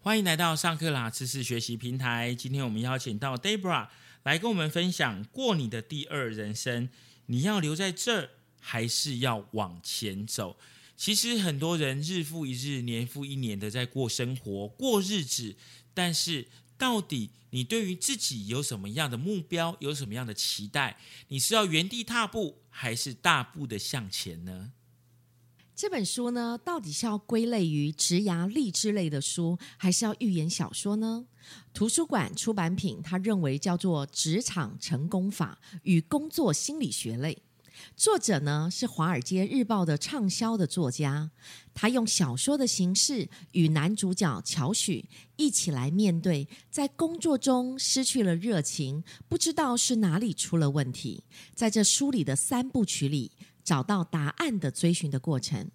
欢迎来到上课啦知识学习平台。今天我们邀请到 Debra 来跟我们分享过你的第二人生，你要留在这儿，还是要往前走？其实很多人日复一日、年复一年的在过生活、过日子，但是到底你对于自己有什么样的目标，有什么样的期待？你是要原地踏步，还是大步的向前呢？这本书呢，到底是要归类于职涯励志类的书，还是要寓言小说呢？图书馆出版品，他认为叫做《职场成功法与工作心理学类》。作者呢是《华尔街日报》的畅销的作家，他用小说的形式与男主角乔许一起来面对在工作中失去了热情，不知道是哪里出了问题，在这书里的三部曲里。找到答案的追寻的过程。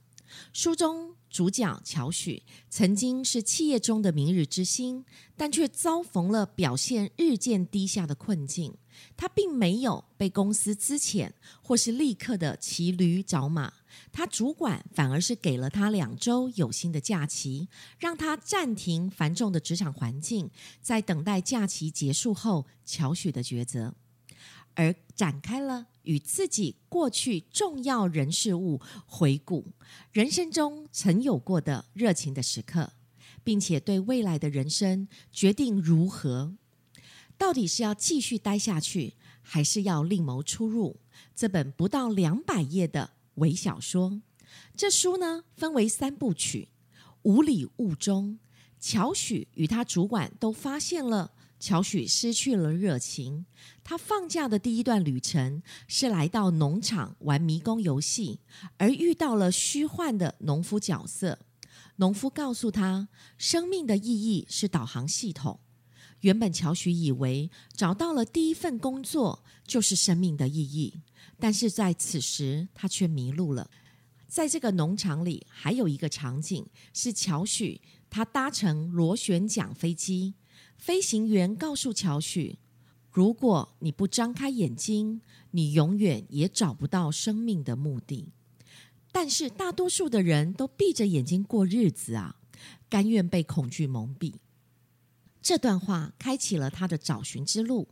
书中主角乔许曾经是企业中的明日之星，但却遭逢了表现日渐低下的困境。他并没有被公司资遣，或是立刻的骑驴找马。他主管反而是给了他两周有薪的假期，让他暂停繁重的职场环境，在等待假期结束后，乔许的抉择。而展开了与自己过去重要人事物回顾人生中曾有过的热情的时刻，并且对未来的人生决定如何，到底是要继续待下去，还是要另谋出路？这本不到两百页的微小说，这书呢分为三部曲，无里雾中，乔许与他主管都发现了。乔许失去了热情。他放假的第一段旅程是来到农场玩迷宫游戏，而遇到了虚幻的农夫角色。农夫告诉他，生命的意义是导航系统。原本乔许以为找到了第一份工作就是生命的意义，但是在此时他却迷路了。在这个农场里，还有一个场景是乔许他搭乘螺旋桨飞机。飞行员告诉乔许：“如果你不张开眼睛，你永远也找不到生命的目的。但是大多数的人都闭着眼睛过日子啊，甘愿被恐惧蒙蔽。”这段话开启了他的找寻之路。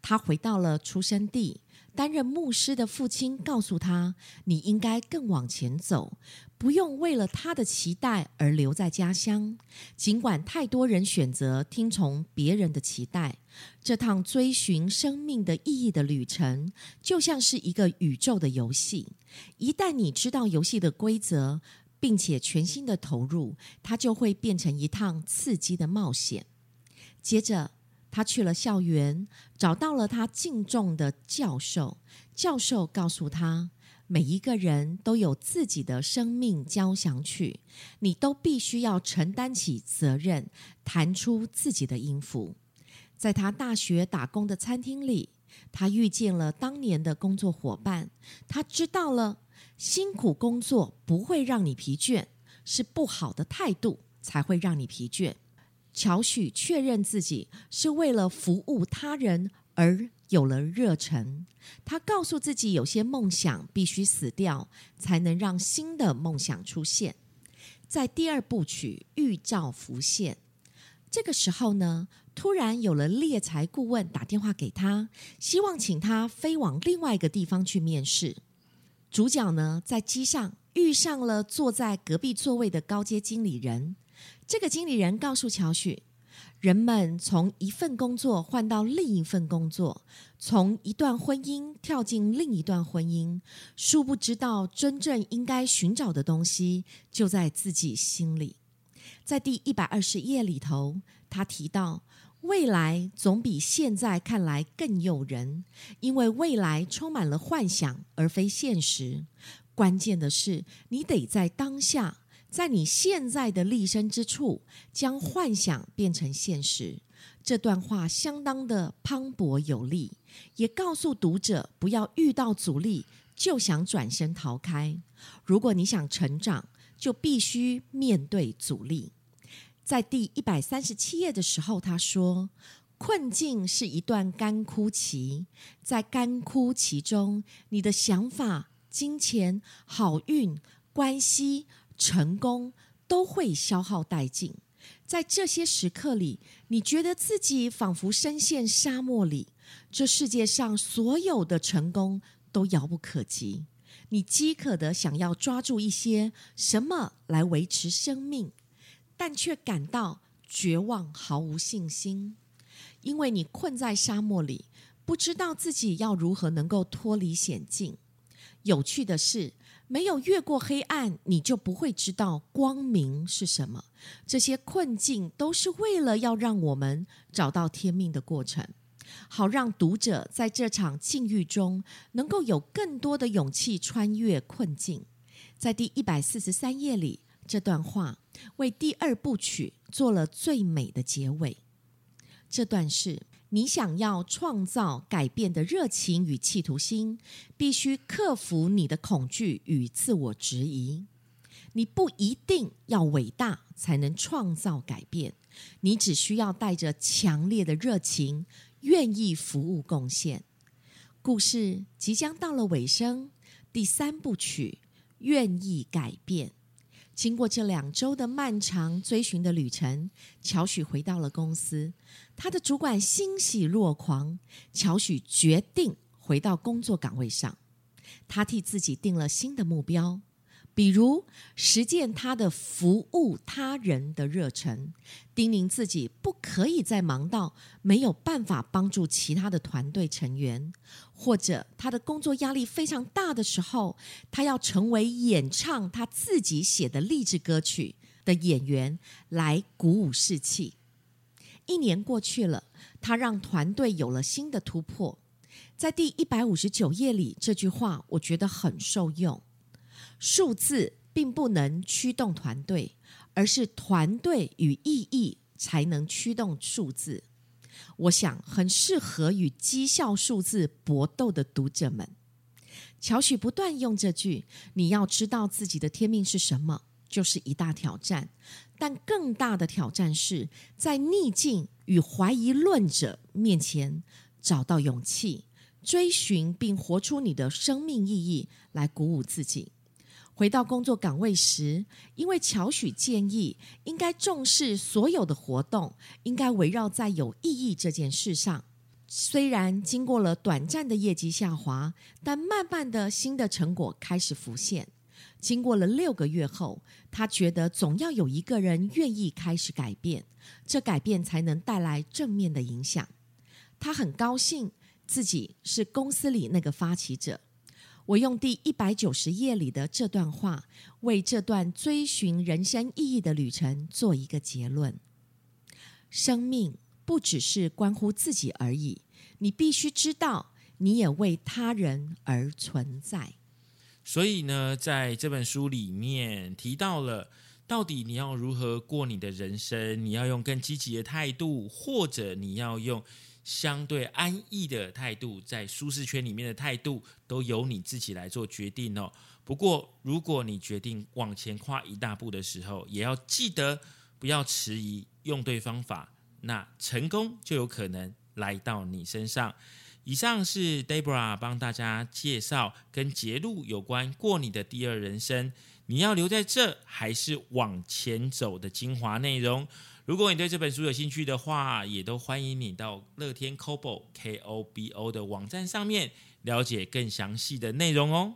他回到了出生地。担任牧师的父亲告诉他：“你应该更往前走，不用为了他的期待而留在家乡。尽管太多人选择听从别人的期待，这趟追寻生命的意义的旅程就像是一个宇宙的游戏。一旦你知道游戏的规则，并且全心的投入，它就会变成一趟刺激的冒险。”接着。他去了校园，找到了他敬重的教授。教授告诉他，每一个人都有自己的生命交响曲，你都必须要承担起责任，弹出自己的音符。在他大学打工的餐厅里，他遇见了当年的工作伙伴。他知道了，辛苦工作不会让你疲倦，是不好的态度才会让你疲倦。乔许确认自己是为了服务他人而有了热忱。他告诉自己，有些梦想必须死掉，才能让新的梦想出现。在第二部曲预兆浮现，这个时候呢，突然有了猎才顾问打电话给他，希望请他飞往另外一个地方去面试。主角呢，在机上遇上了坐在隔壁座位的高阶经理人。这个经理人告诉乔许，人们从一份工作换到另一份工作，从一段婚姻跳进另一段婚姻，殊不知道真正应该寻找的东西就在自己心里。在第一百二十页里头，他提到，未来总比现在看来更诱人，因为未来充满了幻想而非现实。关键的是，你得在当下。在你现在的立身之处，将幻想变成现实。这段话相当的磅礴有力，也告诉读者不要遇到阻力就想转身逃开。如果你想成长，就必须面对阻力。在第一百三十七页的时候，他说：“困境是一段干枯期，在干枯期中，你的想法、金钱、好运、关系。”成功都会消耗殆尽，在这些时刻里，你觉得自己仿佛深陷沙漠里，这世界上所有的成功都遥不可及。你饥渴的想要抓住一些什么来维持生命，但却感到绝望，毫无信心，因为你困在沙漠里，不知道自己要如何能够脱离险境。有趣的是。没有越过黑暗，你就不会知道光明是什么。这些困境都是为了要让我们找到天命的过程，好让读者在这场境遇中能够有更多的勇气穿越困境。在第一百四十三页里，这段话为第二部曲做了最美的结尾。这段是。你想要创造改变的热情与企图心，必须克服你的恐惧与自我质疑。你不一定要伟大才能创造改变，你只需要带着强烈的热情，愿意服务贡献。故事即将到了尾声，第三部曲，愿意改变。经过这两周的漫长追寻的旅程，乔许回到了公司。他的主管欣喜若狂。乔许决定回到工作岗位上。他替自己定了新的目标。比如实践他的服务他人的热忱，叮咛自己不可以再忙到没有办法帮助其他的团队成员，或者他的工作压力非常大的时候，他要成为演唱他自己写的励志歌曲的演员来鼓舞士气。一年过去了，他让团队有了新的突破。在第一百五十九页里，这句话我觉得很受用。数字并不能驱动团队，而是团队与意义才能驱动数字。我想很适合与绩效数字搏斗的读者们。乔许不断用这句：“你要知道自己的天命是什么”，就是一大挑战。但更大的挑战是在逆境与怀疑论者面前找到勇气，追寻并活出你的生命意义，来鼓舞自己。回到工作岗位时，因为乔许建议应该重视所有的活动，应该围绕在有意义这件事上。虽然经过了短暂的业绩下滑，但慢慢的新的成果开始浮现。经过了六个月后，他觉得总要有一个人愿意开始改变，这改变才能带来正面的影响。他很高兴自己是公司里那个发起者。我用第一百九十页里的这段话，为这段追寻人生意义的旅程做一个结论：生命不只是关乎自己而已，你必须知道，你也为他人而存在。所以呢，在这本书里面提到了，到底你要如何过你的人生？你要用更积极的态度，或者你要用？相对安逸的态度，在舒适圈里面的态度，都由你自己来做决定哦。不过，如果你决定往前跨一大步的时候，也要记得不要迟疑，用对方法，那成功就有可能来到你身上。以上是 Debra 帮大家介绍跟杰路有关过你的第二人生，你要留在这还是往前走的精华内容。如果你对这本书有兴趣的话，也都欢迎你到乐天 Kobo K O B O 的网站上面了解更详细的内容哦。